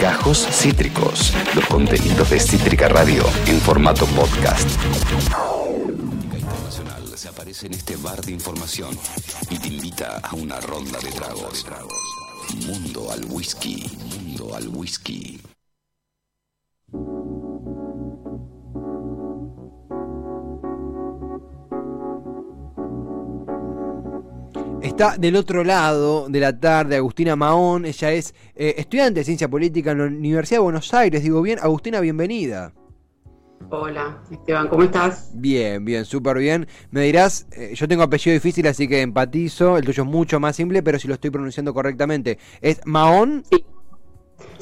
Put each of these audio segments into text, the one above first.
Gajos Cítricos, los contenidos de Cítrica Radio en formato podcast. Internacional se aparece en este bar de información y te invita a una ronda de tragos. Mundo al whisky, mundo al whisky. Está del otro lado de la tarde Agustina Mahón, ella es eh, estudiante de Ciencia Política en la Universidad de Buenos Aires. Digo bien, Agustina, bienvenida. Hola, Esteban, ¿cómo estás? Bien, bien, súper bien. Me dirás, eh, yo tengo apellido difícil, así que empatizo. El tuyo es mucho más simple, pero si lo estoy pronunciando correctamente. ¿Es Mahón? Sí.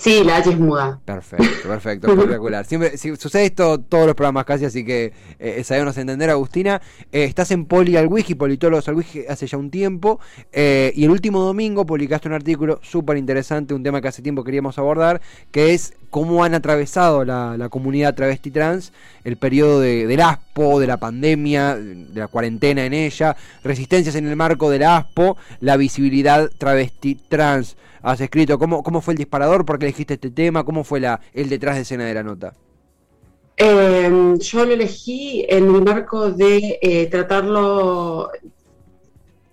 Sí, la H es muda. Perfecto, perfecto, espectacular. Siempre, sucede esto todos los programas casi, así que eh, sabemos entender, Agustina. Eh, estás en Poli al Wiki, Politólogos al Wiki hace ya un tiempo. Eh, y el último domingo publicaste un artículo súper interesante, un tema que hace tiempo queríamos abordar, que es cómo han atravesado la, comunidad travesti trans el periodo de, del ASPO, de la pandemia, de la cuarentena en ella, resistencias en el marco del ASPO, la visibilidad travesti trans has escrito? ¿Cómo, cómo fue el disparador? ¿Por qué elegiste este tema? ¿Cómo fue la, el detrás de escena de la nota? Em, yo lo elegí en el marco de eh, tratarlo,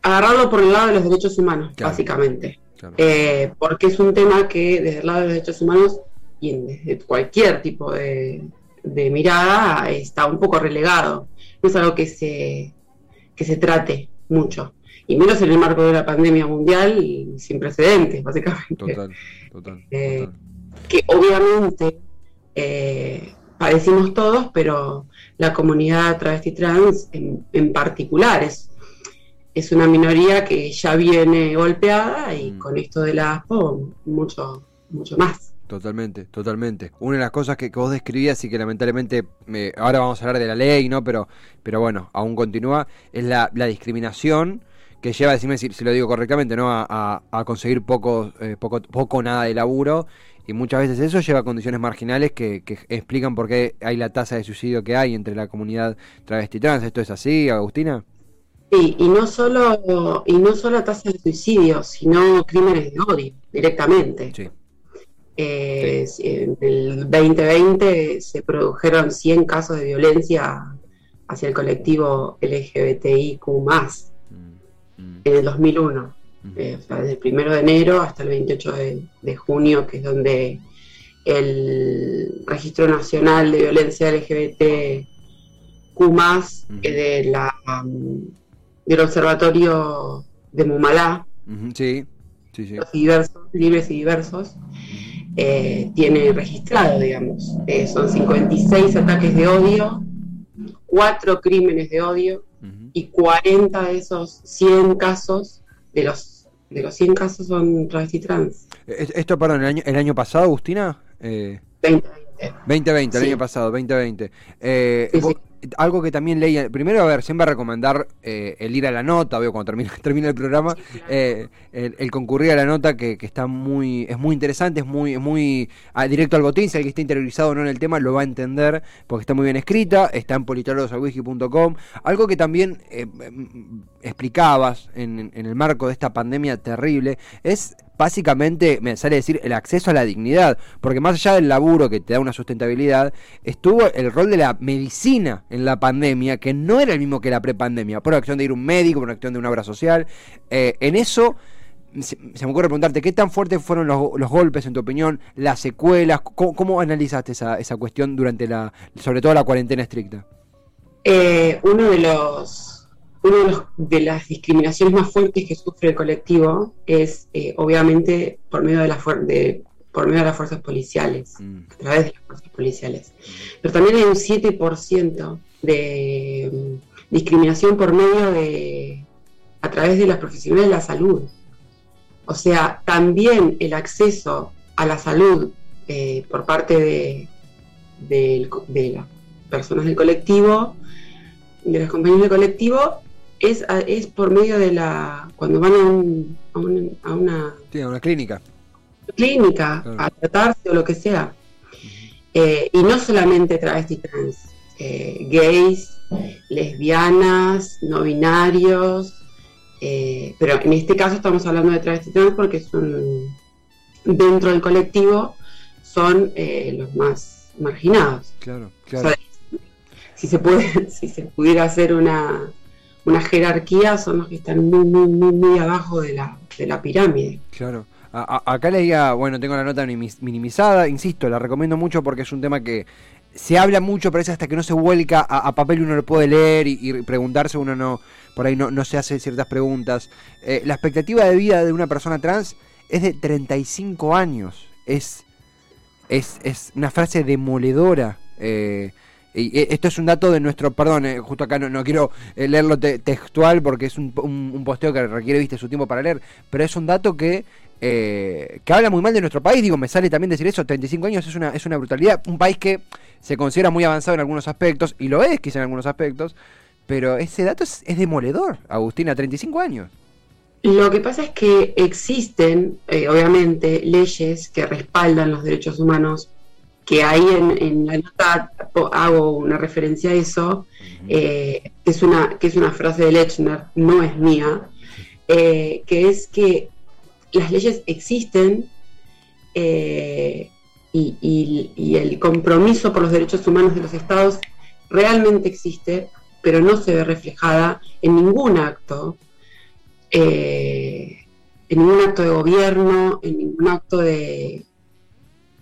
agarrarlo por el lado de los derechos humanos, básicamente. Eh, porque es un tema que desde el lado de los derechos humanos y desde cualquier tipo de, de, mirada está un poco relegado. No es algo que se, que se trate mucho y menos en el marco de la pandemia mundial sin precedentes, básicamente. Total, total. Eh, que obviamente eh, padecimos todos, pero la comunidad travesti trans en, particular es, es, una minoría que ya viene golpeada y mm. con esto de la ASPO mucho, mucho más. Totalmente, totalmente. Una de las cosas que, vos describías y que lamentablemente ahora vamos a hablar de la ley, ¿no? Pero, pero bueno, aún continúa, es la, la discriminación que lleva, decime si, si, lo digo correctamente, ¿no? A, a, conseguir poco, eh, poco, poco nada de laburo. Y muchas veces eso lleva a condiciones marginales que, que, explican por qué hay la tasa de suicidio que hay entre la comunidad travesti trans. ¿Esto es así, Agustina? Sí, y no solo, y no solo tasa de suicidio, sino crímenes de odio directamente. Sí. Eh, en el 2020 se produjeron 100 casos de violencia hacia el colectivo LGBTIQ en el 2001. Eh, o sea, desde el primero de enero hasta el 28 de, junio, que es donde el Registro Nacional de Violencia LGBT Q, de la, um, del Observatorio de Mumalá, sí, diversos, libres y diversos, eh, tiene registrado, digamos. Eh, son 56 ataques de odio, 4 crímenes de odio, y 40 de esos 100 casos, de los, de los 100 casos son travesti trans. ¿Esto, perdón, el año, el año pasado, Agustina? Eh... 2020. 2020, el año pasado, 2020. Eh, algo que también leí, primero, a ver, siempre recomendar eh, el ir a la nota, veo cuando termina, termina el programa, eh, el, concurrir a la nota que, está muy, es muy interesante, es muy, muy ah, directo al botín, si alguien está interiorizado o no en el tema lo va a entender, porque está muy bien escrita, está en politologosalwiki.com. Algo que también eh, explicabas en, el marco de esta pandemia terrible, es básicamente, me sale decir, el acceso a la dignidad, porque más allá del laburo que te da una sustentabilidad, estuvo el rol de la medicina en la pandemia, que no era el mismo que la prepandemia, por acción de ir a un médico, por acción de una obra social. Eh, en eso se, me ocurre preguntarte, ¿qué tan fuertes fueron los, golpes, en tu opinión, las secuelas? ¿Cómo, analizaste esa, esa, cuestión durante la, sobre todo la cuarentena estricta? Eh, uno de los una de, las discriminaciones más fuertes que sufre el colectivo es, eh, obviamente, por medio de, la de, por medio de las fuerzas policiales, mm. a través de las fuerzas policiales. Pero también hay un 7% de mm, discriminación por medio de, a través de las profesionales de la salud. O sea, también el acceso a la salud eh, por parte de, de, de las personas del colectivo, de los compañeros del colectivo, es, es por medio de la. cuando van a, un, a, una. una clínica. Clínica, a tratarse o lo que sea. Eh, y no solamente travestis trans, eh, gays, lesbianas, no binarios, eh, pero en este caso estamos hablando de travestis trans porque es un, dentro del colectivo son eh, los más marginados. Claro, claro. si se puede, si se pudiera hacer una, una jerarquía, son los que están muy, muy, muy, muy abajo de la, de la pirámide. Claro. acá leía, bueno, tengo la nota minimizada, insisto, la recomiendo mucho porque es un tema que se habla mucho, pero es hasta que no se vuelca a, papel uno lo puede leer y, preguntarse, uno no, por ahí no, no se hace ciertas preguntas. Eh, la expectativa de vida de una persona trans es de 35 años. Es, es, es una frase demoledora. Eh, y eh, esto es un dato de nuestro, perdón, justo acá no, quiero leerlo textual porque es un, un, posteo que requiere, viste, su tiempo para leer, pero es un dato que que habla muy mal de nuestro país. Digo, me sale también decir eso, 35 años es una, es una brutalidad. Un país que se considera muy avanzado en algunos aspectos, y lo es quizá en algunos aspectos, pero ese dato es, demoledor, Agustina, 35 años. Lo que pasa es que existen, eh, obviamente, leyes que respaldan los derechos humanos, que ahí en, la nota hago una referencia a eso, eh, que, es una, que es una frase de Lechner, no es mía, eh, que es que las leyes existen y, el compromiso por los derechos humanos de los estados realmente existe, pero no se ve reflejada en ningún acto, eh, en ningún acto de gobierno, en ningún acto de,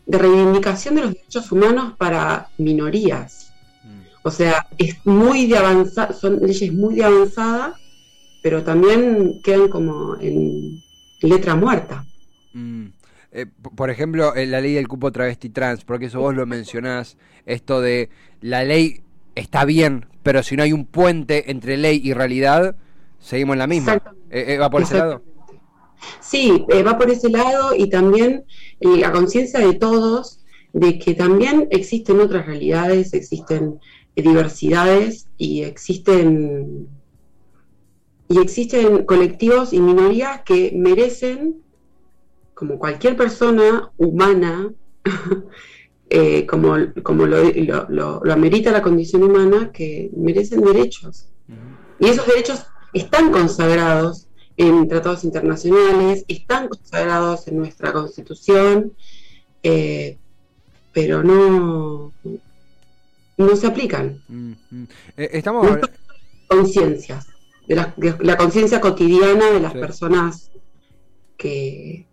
de reivindicación de los derechos humanos para minorías. Mm. O sea, es muy de avanzada, son leyes muy de avanzada, pero también quedan como en letra muerta. Mm. Eh, por ejemplo, la ley del cupo travesti trans, porque eso vos lo mencionás, esto de la ley está bien, pero si no hay un puente entre ley y realidad, seguimos en la misma. Eh, eh, ¿Va por ese lado? Sí, va por ese lado y también la conciencia de todos de que también existen otras realidades, existen diversidades y existen y existen colectivos y minorías que merecen como cualquier persona humana, eh, como, como lo, lo, amerita la condición humana, que merecen derechos. Y esos derechos están consagrados en tratados internacionales, están consagrados en nuestra constitución, eh, pero no, no se aplican. Eh, estamos conciencias, de la, la conciencia cotidiana de las personas que,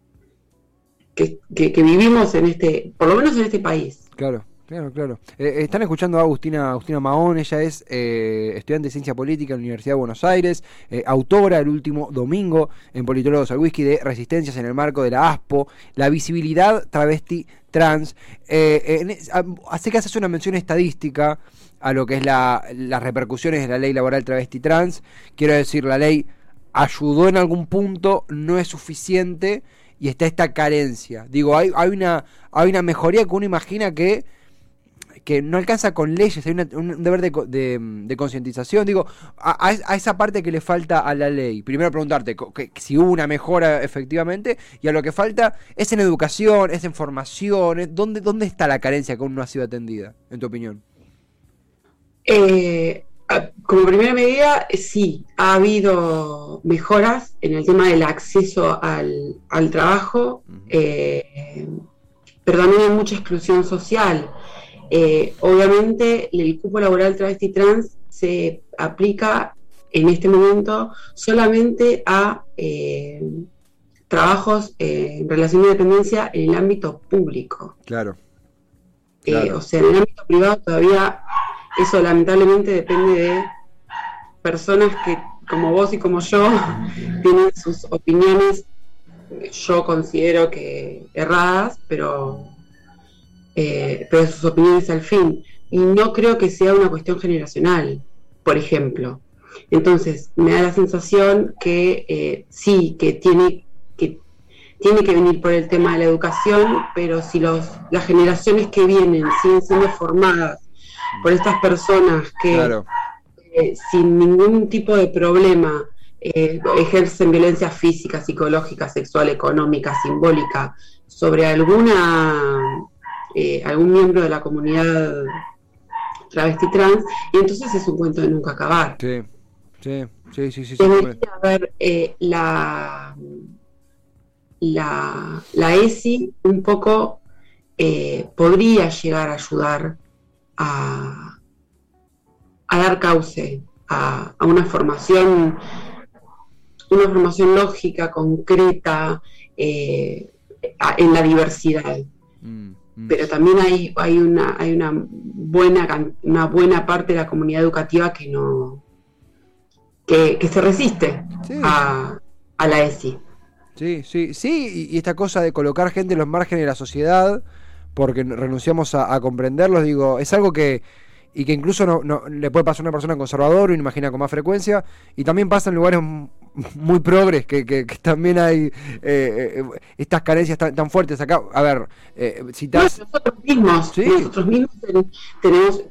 que, vivimos en este, por lo menos en este país. Claro. Claro, claro. Eh, están escuchando a Agustina, Agustina Mahón, ella es eh, estudiante de Ciencia Política en la Universidad de Buenos Aires, eh, autora el último domingo en Politólogos al Whisky de Resistencias en el marco de la ASPO, la visibilidad travesti trans. hace que haces una mención estadística a lo que es la, las repercusiones de la ley laboral travesti trans. Quiero decir, la ley ayudó en algún punto, no es suficiente y está esta carencia. Digo, hay, hay, una, hay una mejoría que uno imagina que, que no alcanza con leyes, hay un deber de, de, concientización. Digo, a, a, esa parte que le falta a la ley, primero preguntarte que, si hubo una mejora efectivamente, y a lo que falta es en educación, es en formación, ¿dónde, ¿dónde está la carencia que aún no ha sido atendida, en tu opinión? Eh, como primera medida, sí, ha habido mejoras en el tema del acceso al, trabajo, eh, pero también hay mucha exclusión social. Eh, obviamente, el cupo laboral travesti trans se aplica en este momento solamente a eh, trabajos en relación de dependencia en el ámbito público. Claro. o sea, en el ámbito privado todavía eso lamentablemente depende de personas que, como vos y como yo, tienen sus opiniones, yo considero que erradas, pero, eh, pero sus opiniones al fin. Y no creo que sea una cuestión generacional, por ejemplo. Entonces, me da la sensación que eh, sí, que tiene que tiene que venir por el tema de la educación, pero si los, las generaciones que vienen siguen siendo formadas por estas personas que eh, sin ningún tipo de problema eh, ejercen violencia física, psicológica, sexual, económica, simbólica sobre alguna eh, algún miembro de la comunidad travesti trans, y entonces es un cuento de nunca acabar. Sí, sí, sí, sí. sí, Debería haber la, la, la ESI un poco eh, podría llegar a ayudar a, a dar cauce a, una formación, una formación lógica, concreta, eh, en la diversidad. Mm. Pero también hay, hay, una, hay una, buena, una buena parte de la comunidad educativa que no que, se resiste a, a la ESI. Sí, sí, sí, y, esta cosa de colocar gente en los márgenes de la sociedad porque renunciamos a, comprenderlos, digo, es algo que, y que incluso no, no, le puede pasar a una persona conservadora, uno imagina con más frecuencia, y también pasa en lugares muy progres, que, que, también hay eh, eh, estas carencias tan, fuertes acá. A ver, eh, citas... nosotros mismos, nosotros mismos tenemos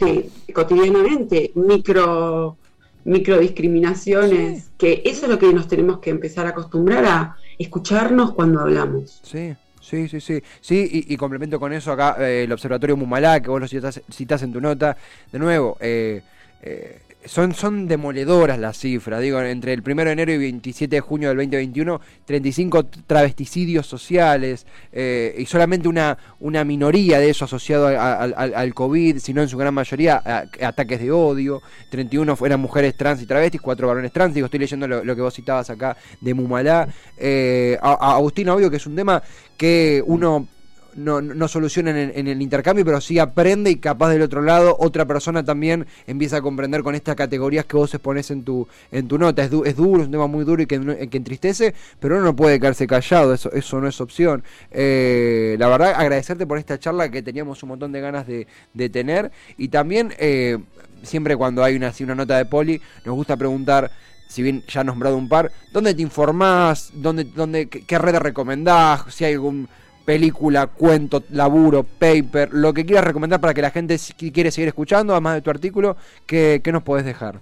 cotidianamente micro microdiscriminaciones, que eso es lo que nos tenemos que empezar a acostumbrar a escucharnos cuando hablamos. Sí, sí, sí, sí. Sí, y, complemento con eso acá eh, el Observatorio Mumalá, que vos lo citas, en tu nota. De nuevo, eh, eh, son, son demoledoras las cifras. Digo, entre el 1 de enero y 27 de junio del 2021, 35 travesticidios sociales eh, y solamente una, una minoría de eso asociado al COVID, sino en su gran mayoría ataques de odio. 31 eran mujeres trans y travestis, 4 varones trans. Digo, estoy leyendo lo, que vos citabas acá de Mumalá. Eh, Agustín, obvio que es un tema que uno no, no soluciona en, el intercambio, pero sí aprende y capaz del otro lado otra persona también empieza a comprender con estas categorías que vos expones en tu, en tu nota. Es, es duro, es un tema muy duro y que, que, entristece, pero uno no puede quedarse callado, eso, eso no es opción. Eh, la verdad, agradecerte por esta charla que teníamos un montón de ganas de, tener y también... Eh, siempre cuando hay una, así, una nota de poli, nos gusta preguntar si bien ya has nombrado un par, ¿dónde te informás? ¿Dónde, dónde, qué, qué redes recomendás? Si hay algún película, cuento, laburo, paper, lo que quieras recomendar para que la gente quiere seguir escuchando, además de tu artículo, ¿qué, nos podés dejar?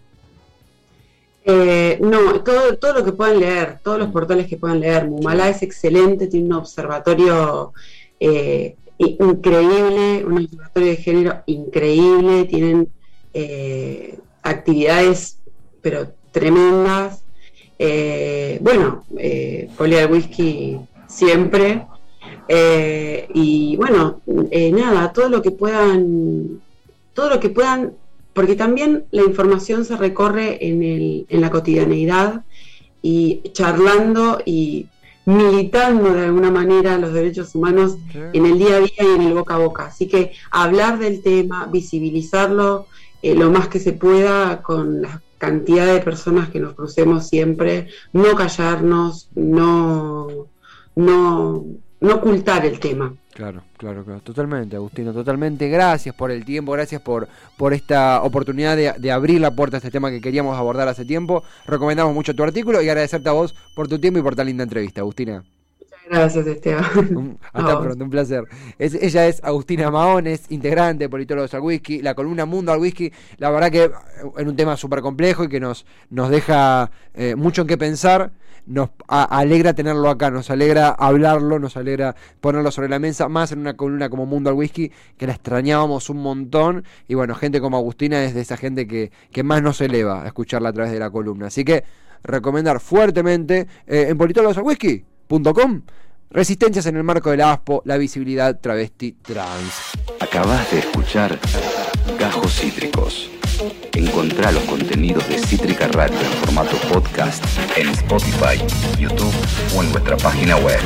Eh, no, todo, todo lo que puedan leer, todos los portales que puedan leer. Mumala es excelente, tiene un observatorio eh, increíble, un observatorio de género increíble, tienen eh, actividades pero tremendas. bueno, Poli al Whisky siempre. Eh, y bueno, eh, nada, todo lo que puedan, todo lo que puedan, porque también la información se recorre en, el, en la cotidianeidad y charlando y militando de alguna manera los derechos humanos en el día a día y en el boca a boca. Así que hablar del tema, visibilizarlo eh, lo más que se pueda con la cantidad de personas que nos crucemos siempre, no callarnos, no, no no ocultar el tema. Claro, claro, claro, totalmente, Agustino, totalmente. Gracias por el tiempo, gracias por, por esta oportunidad de, abrir la puerta a este tema que queríamos abordar hace tiempo. Recomendamos mucho tu artículo y agradecerte a vos por tu tiempo y por tan linda entrevista, Agustina. Gracias, Esteban. hasta pronto, un placer. ella es Agustina Maones, integrante de Politólogos al Whisky, la columna Mundo al Whisky. La verdad que en un tema súper complejo y que nos, nos deja eh, mucho en qué pensar nos alegra tenerlo acá, nos alegra hablarlo, nos alegra ponerlo sobre la mesa, más en una columna como Mundo al Whisky, que la extrañábamos un montón. Y bueno, gente como Agustina es de esa gente que, que más nos eleva a escucharla a través de la columna. Así que recomendar fuertemente eh, en Resistencias en el marco del ASPO, la visibilidad travesti trans. Acabas de escuchar Gajos Cítricos. Encontrá los contenidos de Cítrica Radio en formato podcast en Spotify, YouTube o en nuestra página web.